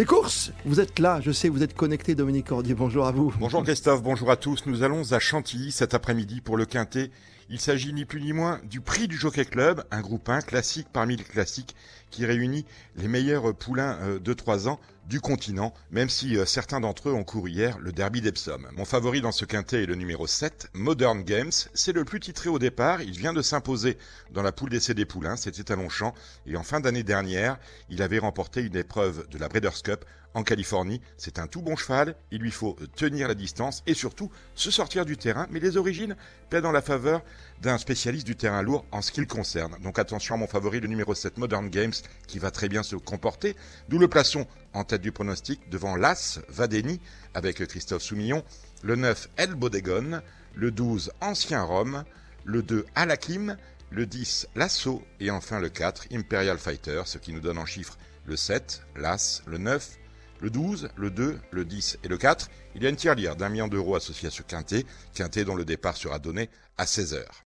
Les courses, vous êtes là, je sais, vous êtes connecté, Dominique Cordier, bonjour à vous. Bonjour Christophe, bonjour à tous. Nous allons à Chantilly cet après-midi pour le Quintet. Il s'agit ni plus ni moins du prix du Jockey Club, un groupe 1 classique parmi les classiques qui réunit les meilleurs poulains euh, de 3 ans du continent, même si euh, certains d'entre eux ont couru hier le derby d'Epsom. Mon favori dans ce quintet est le numéro 7, Modern Games. C'est le plus titré au départ, il vient de s'imposer dans la poule d'essai des poulains, c'était à Longchamp, et en fin d'année dernière, il avait remporté une épreuve de la Breeders' Cup en Californie. C'est un tout bon cheval, il lui faut tenir la distance et surtout se sortir du terrain, mais les origines plaident en la faveur d'un spécialiste du terrain lourd en ce qui le concerne. Donc attention à mon favori, le numéro 7 Modern Games, qui va très bien se comporter. Nous le plaçons en tête du pronostic devant l'As Vadeni avec Christophe Soumillon, le 9 El Bodegon, le 12 Ancien Rome, le 2 Alakim, le 10 Lasso et enfin le 4 Imperial Fighter, ce qui nous donne en chiffres le 7, l'As, le 9, le 12, le 2, le 10 et le 4. Il y a une tirelire d'un million d'euros associée à ce quintet, quintet dont le départ sera donné à 16 heures.